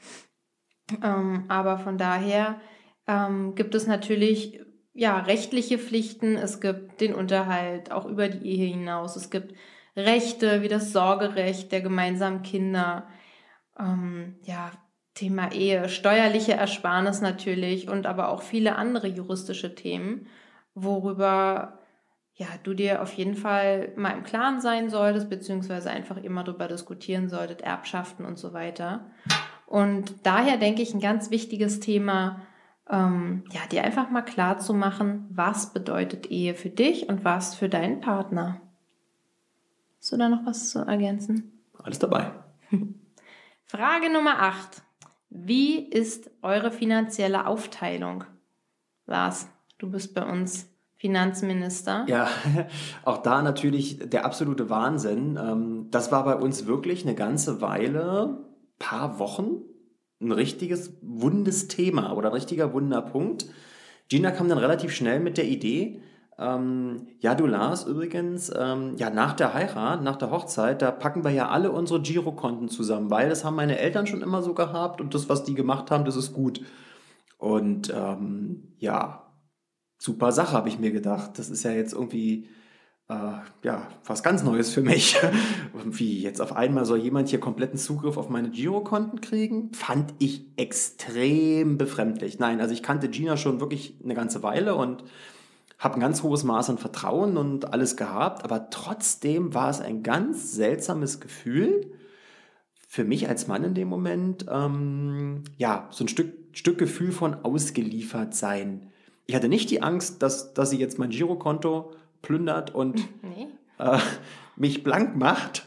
Ähm, aber von daher ähm, gibt es natürlich ja, rechtliche Pflichten, es gibt den Unterhalt auch über die Ehe hinaus, es gibt Rechte wie das Sorgerecht der gemeinsamen Kinder, ähm, ja, Thema Ehe, steuerliche Ersparnis natürlich und aber auch viele andere juristische Themen, worüber ja, du dir auf jeden Fall mal im Klaren sein solltest, beziehungsweise einfach immer darüber diskutieren solltet, Erbschaften und so weiter. Und daher denke ich, ein ganz wichtiges Thema, ähm, ja, dir einfach mal klar zu machen, was bedeutet Ehe für dich und was für deinen Partner. Hast du da noch was zu ergänzen? Alles dabei. Frage Nummer 8. Wie ist eure finanzielle Aufteilung? Lars, du bist bei uns Finanzminister. Ja, auch da natürlich der absolute Wahnsinn. Ähm, das war bei uns wirklich eine ganze Weile, paar Wochen, ein richtiges wundes Thema oder ein richtiger Wunderpunkt. Gina kam dann relativ schnell mit der Idee, ähm, ja, du Lars, übrigens, ähm, ja, nach der Heirat, nach der Hochzeit, da packen wir ja alle unsere Girokonten zusammen, weil das haben meine Eltern schon immer so gehabt und das, was die gemacht haben, das ist gut. Und ähm, ja, super Sache, habe ich mir gedacht. Das ist ja jetzt irgendwie äh, ja, was ganz Neues für mich. Wie jetzt auf einmal soll jemand hier kompletten Zugriff auf meine Girokonten kriegen? Fand ich extrem befremdlich. Nein, also ich kannte Gina schon wirklich eine ganze Weile und habe ein ganz hohes Maß an Vertrauen und alles gehabt, aber trotzdem war es ein ganz seltsames Gefühl für mich als Mann in dem Moment, ähm, ja, so ein Stück, Stück Gefühl von ausgeliefert sein. Ich hatte nicht die Angst, dass, dass sie jetzt mein Girokonto plündert und nee. äh, mich blank macht.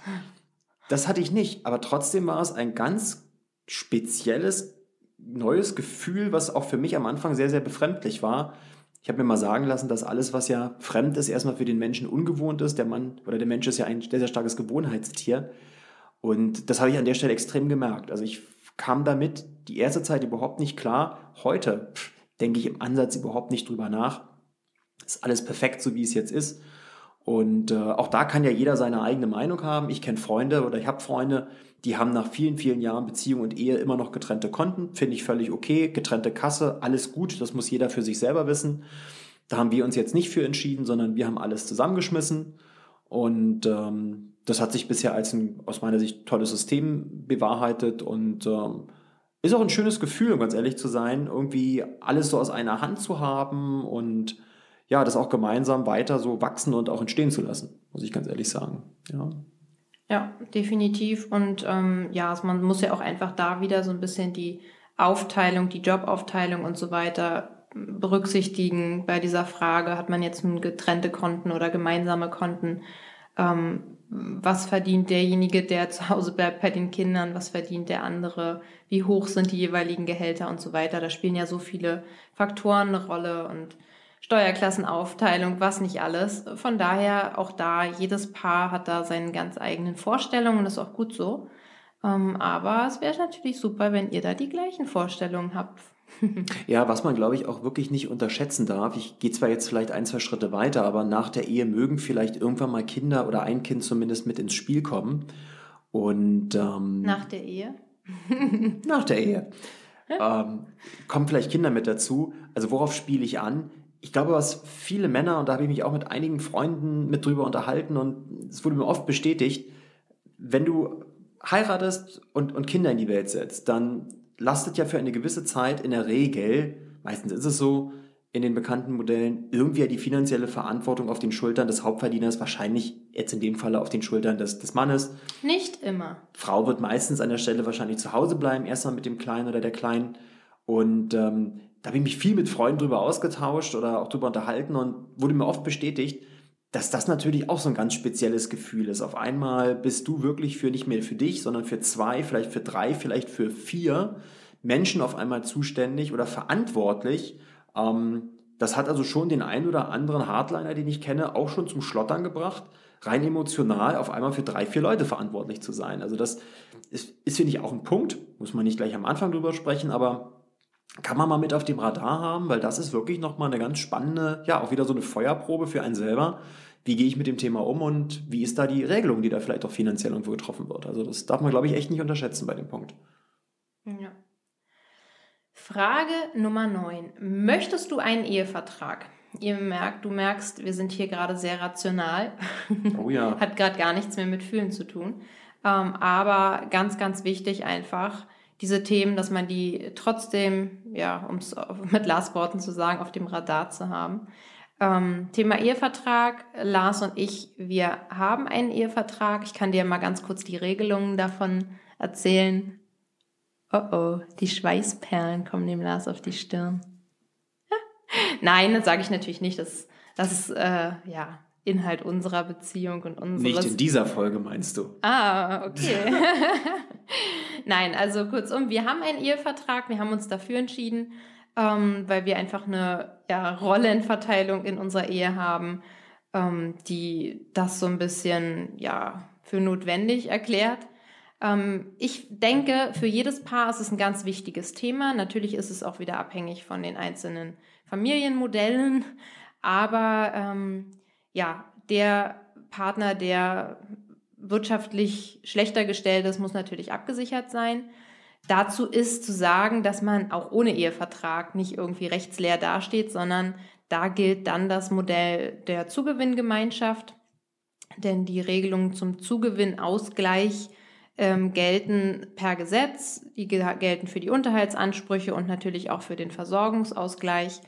Das hatte ich nicht. Aber trotzdem war es ein ganz spezielles, neues Gefühl, was auch für mich am Anfang sehr, sehr befremdlich war. Ich habe mir mal sagen lassen, dass alles, was ja fremd ist, erstmal für den Menschen ungewohnt ist. Der Mann oder der Mensch ist ja ein sehr, sehr starkes Gewohnheitstier. Und das habe ich an der Stelle extrem gemerkt. Also ich kam damit die erste Zeit überhaupt nicht klar. Heute, pff, denke ich im Ansatz überhaupt nicht drüber nach. Ist alles perfekt, so wie es jetzt ist. Und äh, auch da kann ja jeder seine eigene Meinung haben. Ich kenne Freunde oder ich habe Freunde, die haben nach vielen, vielen Jahren Beziehung und Ehe immer noch getrennte Konten. Finde ich völlig okay. Getrennte Kasse, alles gut. Das muss jeder für sich selber wissen. Da haben wir uns jetzt nicht für entschieden, sondern wir haben alles zusammengeschmissen. Und ähm, das hat sich bisher als ein aus meiner Sicht tolles System bewahrheitet. Und ähm, ist auch ein schönes Gefühl, um ganz ehrlich zu sein, irgendwie alles so aus einer Hand zu haben und ja, das auch gemeinsam weiter so wachsen und auch entstehen zu lassen, muss ich ganz ehrlich sagen. Ja. Ja, definitiv. Und ähm, ja, man muss ja auch einfach da wieder so ein bisschen die Aufteilung, die Jobaufteilung und so weiter berücksichtigen bei dieser Frage, hat man jetzt getrennte Konten oder gemeinsame Konten. Ähm, was verdient derjenige, der zu Hause bleibt bei den Kindern, was verdient der andere, wie hoch sind die jeweiligen Gehälter und so weiter. Da spielen ja so viele Faktoren eine Rolle und Steuerklassenaufteilung, was nicht alles. Von daher auch da, jedes Paar hat da seine ganz eigenen Vorstellungen und ist auch gut so. Ähm, aber es wäre natürlich super, wenn ihr da die gleichen Vorstellungen habt ja, was man, glaube ich, auch wirklich nicht unterschätzen darf. Ich gehe zwar jetzt vielleicht ein, zwei Schritte weiter, aber nach der Ehe mögen vielleicht irgendwann mal Kinder oder ein Kind zumindest mit ins Spiel kommen. Und ähm, nach der Ehe? nach der Ehe. ähm, kommen vielleicht Kinder mit dazu. Also worauf spiele ich an? Ich glaube, was viele Männer, und da habe ich mich auch mit einigen Freunden mit drüber unterhalten und es wurde mir oft bestätigt, wenn du heiratest und, und Kinder in die Welt setzt, dann lastet ja für eine gewisse Zeit in der Regel, meistens ist es so, in den bekannten Modellen irgendwie die finanzielle Verantwortung auf den Schultern des Hauptverdieners, wahrscheinlich jetzt in dem Falle auf den Schultern des, des Mannes. Nicht immer. Frau wird meistens an der Stelle wahrscheinlich zu Hause bleiben, erstmal mit dem Kleinen oder der Kleinen. Und ähm, da habe ich mich viel mit Freunden drüber ausgetauscht oder auch drüber unterhalten und wurde mir oft bestätigt, dass das natürlich auch so ein ganz spezielles Gefühl ist. Auf einmal bist du wirklich für nicht mehr für dich, sondern für zwei, vielleicht für drei, vielleicht für vier Menschen auf einmal zuständig oder verantwortlich. Ähm, das hat also schon den einen oder anderen Hardliner, den ich kenne, auch schon zum Schlottern gebracht, rein emotional auf einmal für drei, vier Leute verantwortlich zu sein. Also das ist, ist finde ich, auch ein Punkt, muss man nicht gleich am Anfang drüber sprechen, aber kann man mal mit auf dem Radar haben, weil das ist wirklich nochmal eine ganz spannende, ja, auch wieder so eine Feuerprobe für einen selber. Wie gehe ich mit dem Thema um und wie ist da die Regelung, die da vielleicht auch finanziell irgendwo getroffen wird? Also das darf man, glaube ich, echt nicht unterschätzen bei dem Punkt. Ja. Frage Nummer 9. Möchtest du einen Ehevertrag? Ihr merkt, du merkst, wir sind hier gerade sehr rational. Oh ja. Hat gerade gar nichts mehr mit Fühlen zu tun. Ähm, aber ganz, ganz wichtig einfach, diese Themen, dass man die trotzdem, ja, um es mit Lars Worten zu sagen, auf dem Radar zu haben. Ähm, Thema Ehevertrag. Lars und ich, wir haben einen Ehevertrag. Ich kann dir mal ganz kurz die Regelungen davon erzählen. Oh oh, die Schweißperlen kommen dem Lars auf die Stirn. Nein, das sage ich natürlich nicht. Das, das ist äh, ja Inhalt unserer Beziehung und unseres. Nicht in dieser Folge meinst du? Ah, okay. Nein, also kurzum, wir haben einen Ehevertrag. Wir haben uns dafür entschieden, ähm, weil wir einfach eine ja, Rollenverteilung in unserer Ehe haben, ähm, die das so ein bisschen ja für notwendig erklärt. Ähm, ich denke, für jedes Paar ist es ein ganz wichtiges Thema. Natürlich ist es auch wieder abhängig von den einzelnen Familienmodellen, aber ähm, ja, der Partner, der wirtschaftlich schlechter gestellt ist, muss natürlich abgesichert sein. Dazu ist zu sagen, dass man auch ohne Ehevertrag nicht irgendwie rechtsleer dasteht, sondern da gilt dann das Modell der Zugewinngemeinschaft, denn die Regelungen zum Zugewinnausgleich ähm, gelten per Gesetz, die gelten für die Unterhaltsansprüche und natürlich auch für den Versorgungsausgleich.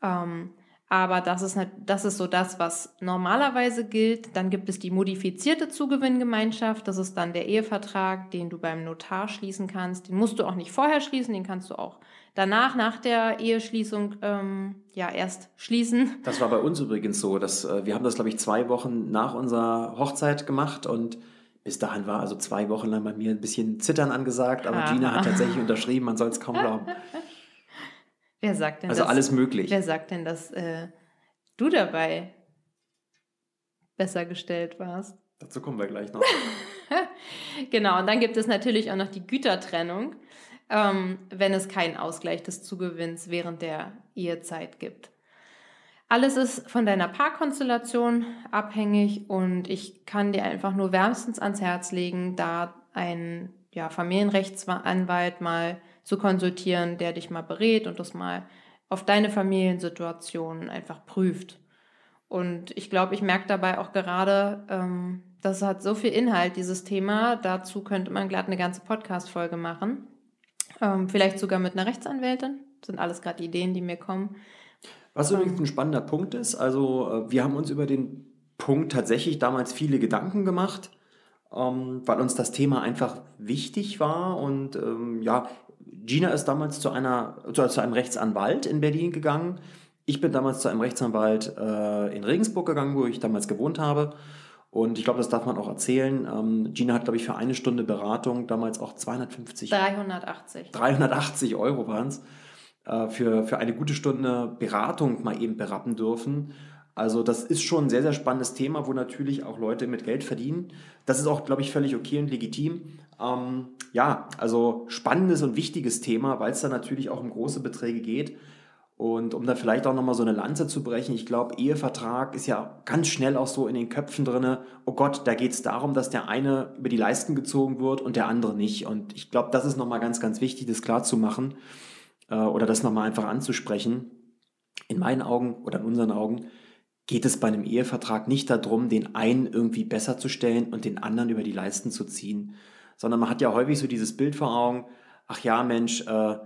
Ähm, aber das ist, das ist so das, was normalerweise gilt. Dann gibt es die modifizierte Zugewinngemeinschaft. Das ist dann der Ehevertrag, den du beim Notar schließen kannst. Den musst du auch nicht vorher schließen, den kannst du auch danach, nach der Eheschließung, ähm, ja, erst schließen. Das war bei uns übrigens so. Dass, äh, wir haben das, glaube ich, zwei Wochen nach unserer Hochzeit gemacht und bis dahin war also zwei Wochen lang bei mir ein bisschen Zittern angesagt, aber Aha. Gina hat tatsächlich unterschrieben, man soll es kaum glauben. Wer sagt denn Also dass, alles möglich. Wer sagt denn, dass äh, du dabei besser gestellt warst? Dazu kommen wir gleich noch. genau, und dann gibt es natürlich auch noch die Gütertrennung, ähm, wenn es keinen Ausgleich des Zugewinns während der Ehezeit gibt. Alles ist von deiner Paarkonstellation abhängig und ich kann dir einfach nur wärmstens ans Herz legen, da einen ja, Familienrechtsanwalt mal zu konsultieren, der dich mal berät und das mal auf deine Familiensituation einfach prüft. Und ich glaube, ich merke dabei auch gerade, ähm, das hat so viel Inhalt, dieses Thema. Dazu könnte man glatt eine ganze Podcast-Folge machen. Ähm, vielleicht sogar mit einer Rechtsanwältin. Das sind alles gerade Ideen, die mir kommen. Was übrigens ein spannender Punkt ist, also äh, wir haben uns über den Punkt tatsächlich damals viele Gedanken gemacht, ähm, weil uns das Thema einfach wichtig war. Und ähm, ja, Gina ist damals zu, einer, zu, zu, einem Rechtsanwalt in Berlin gegangen. Ich bin damals zu einem Rechtsanwalt äh, in Regensburg gegangen, wo ich damals gewohnt habe. Und ich glaube, das darf man auch erzählen. Ähm, Gina hat, glaube ich, für eine Stunde Beratung damals auch 250. 380. 380 Euro waren es. Äh, für, für eine gute Stunde Beratung mal eben berappen dürfen. Also das ist schon ein sehr, sehr spannendes Thema, wo natürlich auch Leute mit Geld verdienen. Das ist auch, glaube ich, völlig okay und legitim. Ähm, ja, also spannendes und wichtiges Thema, weil es da natürlich auch um große Beträge geht. Und um da vielleicht auch nochmal so eine Lanze zu brechen, ich glaube, Ehevertrag ist ja ganz schnell auch so in den Köpfen drin, oh Gott, da geht es darum, dass der eine über die Leisten gezogen wird und der andere nicht. Und ich glaube, das ist nochmal ganz, ganz wichtig, das klar zu machen äh, oder das nochmal einfach anzusprechen. In meinen Augen oder in unseren Augen geht es bei einem Ehevertrag nicht darum, den einen irgendwie besser zu stellen und den anderen über die Leisten zu ziehen, sondern man hat ja häufig so dieses Bild vor Augen, ach ja, Mensch, äh, äh,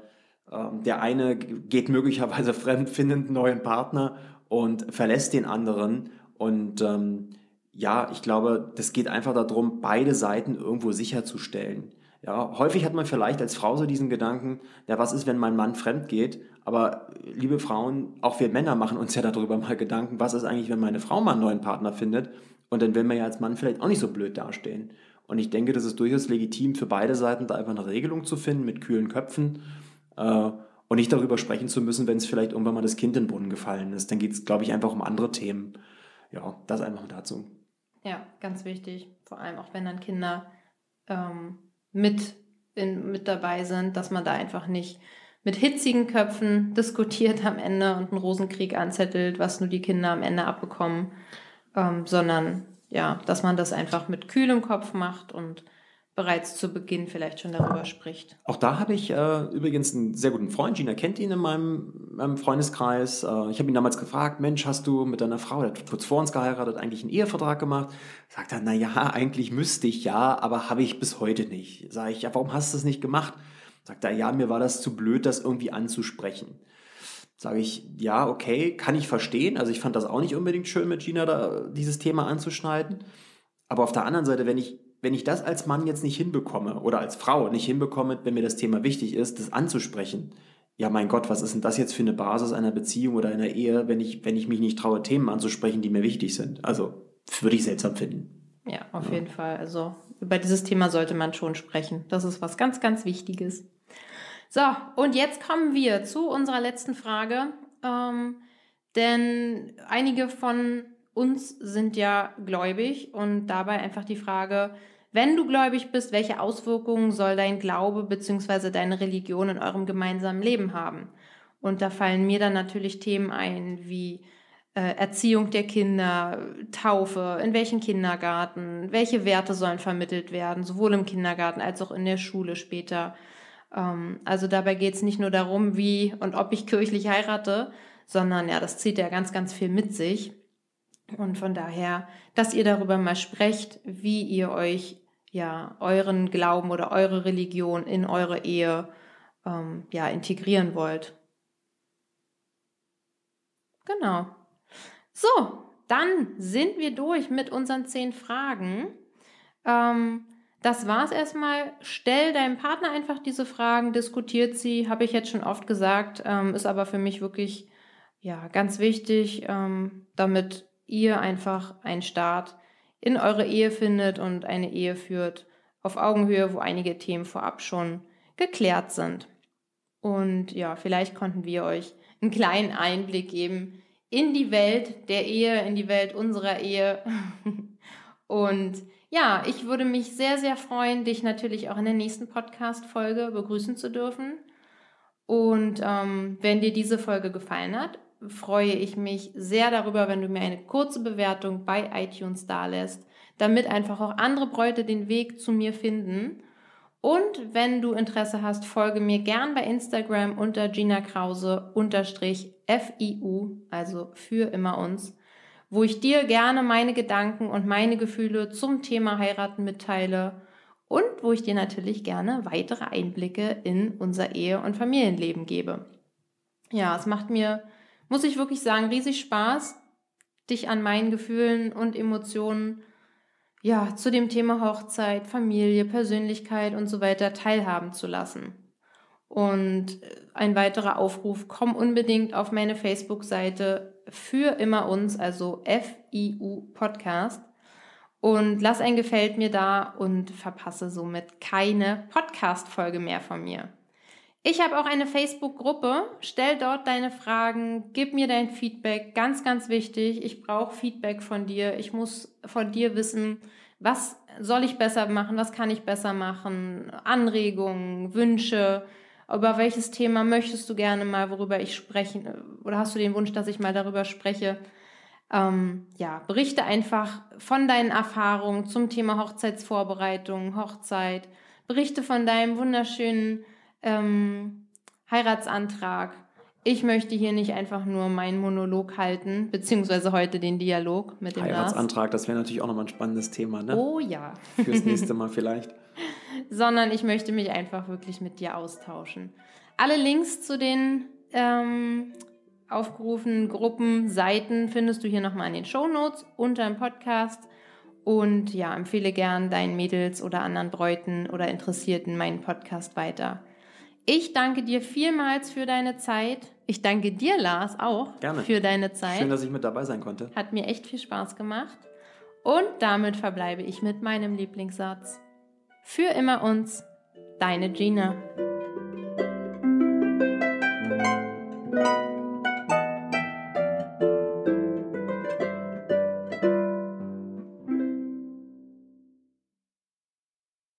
der eine geht möglicherweise fremd, findet einen neuen Partner und verlässt den anderen und ähm, ja, ich glaube, das geht einfach darum, beide Seiten irgendwo sicherzustellen. Ja, häufig hat man vielleicht als Frau so diesen Gedanken, ja, was ist, wenn mein Mann fremd geht? Aber liebe Frauen, auch wir Männer machen uns ja darüber mal Gedanken, was ist eigentlich, wenn meine Frau mal einen neuen Partner findet? Und dann will man ja als Mann vielleicht auch nicht so blöd dastehen. Und ich denke, das ist durchaus legitim für beide Seiten, da einfach eine Regelung zu finden mit kühlen Köpfen äh, und nicht darüber sprechen zu müssen, wenn es vielleicht irgendwann mal das Kind in den Brunnen gefallen ist. Dann geht es, glaube ich, einfach um andere Themen. Ja, das einfach dazu. Ja, ganz wichtig. Vor allem auch wenn dann Kinder ähm, mit, in, mit dabei sind, dass man da einfach nicht mit hitzigen Köpfen diskutiert am Ende und einen Rosenkrieg anzettelt, was nur die Kinder am Ende abbekommen, ähm, sondern ja, dass man das einfach mit kühlem Kopf macht und bereits zu Beginn vielleicht schon darüber spricht. Auch da habe ich äh, übrigens einen sehr guten Freund, Gina kennt ihn in meinem, meinem Freundeskreis. Äh, ich habe ihn damals gefragt, Mensch, hast du mit deiner Frau, der hat kurz vor uns geheiratet, eigentlich einen Ehevertrag gemacht? Sagt er, naja, eigentlich müsste ich ja, aber habe ich bis heute nicht. Sage ich, ja, warum hast du das nicht gemacht? Sagt er, ja, mir war das zu blöd, das irgendwie anzusprechen. Sage ich, ja, okay, kann ich verstehen. Also ich fand das auch nicht unbedingt schön, mit Gina da dieses Thema anzuschneiden. Aber auf der anderen Seite, wenn ich wenn ich das als Mann jetzt nicht hinbekomme oder als Frau nicht hinbekomme, wenn mir das Thema wichtig ist, das anzusprechen, ja mein Gott, was ist denn das jetzt für eine Basis einer Beziehung oder einer Ehe, wenn ich, wenn ich mich nicht traue, Themen anzusprechen, die mir wichtig sind? Also würde ich seltsam finden. Ja, auf ja. jeden Fall. Also über dieses Thema sollte man schon sprechen. Das ist was ganz, ganz Wichtiges. So, und jetzt kommen wir zu unserer letzten Frage. Ähm, denn einige von uns sind ja gläubig und dabei einfach die Frage, wenn du gläubig bist, welche Auswirkungen soll dein Glaube bzw. deine Religion in eurem gemeinsamen Leben haben? Und da fallen mir dann natürlich Themen ein wie äh, Erziehung der Kinder, Taufe, in welchen Kindergarten, welche Werte sollen vermittelt werden, sowohl im Kindergarten als auch in der Schule später. Ähm, also dabei geht es nicht nur darum, wie und ob ich kirchlich heirate, sondern ja, das zieht ja ganz, ganz viel mit sich. Und von daher, dass ihr darüber mal sprecht, wie ihr euch ja euren Glauben oder eure Religion in eure Ehe ähm, ja integrieren wollt. Genau. So, dann sind wir durch mit unseren zehn Fragen. Ähm, das war's erstmal. Stell deinem Partner einfach diese Fragen, diskutiert sie, habe ich jetzt schon oft gesagt, ähm, ist aber für mich wirklich ja ganz wichtig, ähm, damit ihr einfach einen Start in eure Ehe findet und eine Ehe führt auf Augenhöhe, wo einige Themen vorab schon geklärt sind. Und ja, vielleicht konnten wir euch einen kleinen Einblick geben in die Welt der Ehe, in die Welt unserer Ehe. Und ja, ich würde mich sehr, sehr freuen, dich natürlich auch in der nächsten Podcast-Folge begrüßen zu dürfen. Und ähm, wenn dir diese Folge gefallen hat, freue ich mich sehr darüber, wenn du mir eine kurze Bewertung bei iTunes dalässt, damit einfach auch andere Bräute den Weg zu mir finden. Und wenn du Interesse hast, folge mir gern bei Instagram unter Gina Krause unterstrich FIU, also für immer uns, wo ich dir gerne meine Gedanken und meine Gefühle zum Thema Heiraten mitteile und wo ich dir natürlich gerne weitere Einblicke in unser Ehe- und Familienleben gebe. Ja, es macht mir muss ich wirklich sagen, riesig Spaß, dich an meinen Gefühlen und Emotionen ja, zu dem Thema Hochzeit, Familie, Persönlichkeit und so weiter teilhaben zu lassen. Und äh, ein weiterer Aufruf, komm unbedingt auf meine Facebook-Seite für immer uns, also FIU Podcast und lass ein Gefällt mir da und verpasse somit keine Podcast-Folge mehr von mir. Ich habe auch eine Facebook-Gruppe. Stell dort deine Fragen, gib mir dein Feedback. Ganz, ganz wichtig. Ich brauche Feedback von dir. Ich muss von dir wissen, was soll ich besser machen, was kann ich besser machen, Anregungen, Wünsche. Über welches Thema möchtest du gerne mal, worüber ich sprechen, oder hast du den Wunsch, dass ich mal darüber spreche? Ähm, ja, berichte einfach von deinen Erfahrungen zum Thema Hochzeitsvorbereitung, Hochzeit. Berichte von deinem wunderschönen ähm, Heiratsantrag. Ich möchte hier nicht einfach nur meinen Monolog halten, beziehungsweise heute den Dialog mit dem Heiratsantrag, Lars. das wäre natürlich auch nochmal ein spannendes Thema, ne? Oh ja. Fürs nächste Mal vielleicht. Sondern ich möchte mich einfach wirklich mit dir austauschen. Alle Links zu den ähm, aufgerufenen Gruppen, Seiten findest du hier nochmal in den Show Notes unter dem Podcast. Und ja, empfehle gern deinen Mädels oder anderen Bräuten oder Interessierten meinen Podcast weiter. Ich danke dir vielmals für deine Zeit. Ich danke dir, Lars, auch Gerne. für deine Zeit. Schön, dass ich mit dabei sein konnte. Hat mir echt viel Spaß gemacht. Und damit verbleibe ich mit meinem Lieblingssatz. Für immer uns, deine Gina.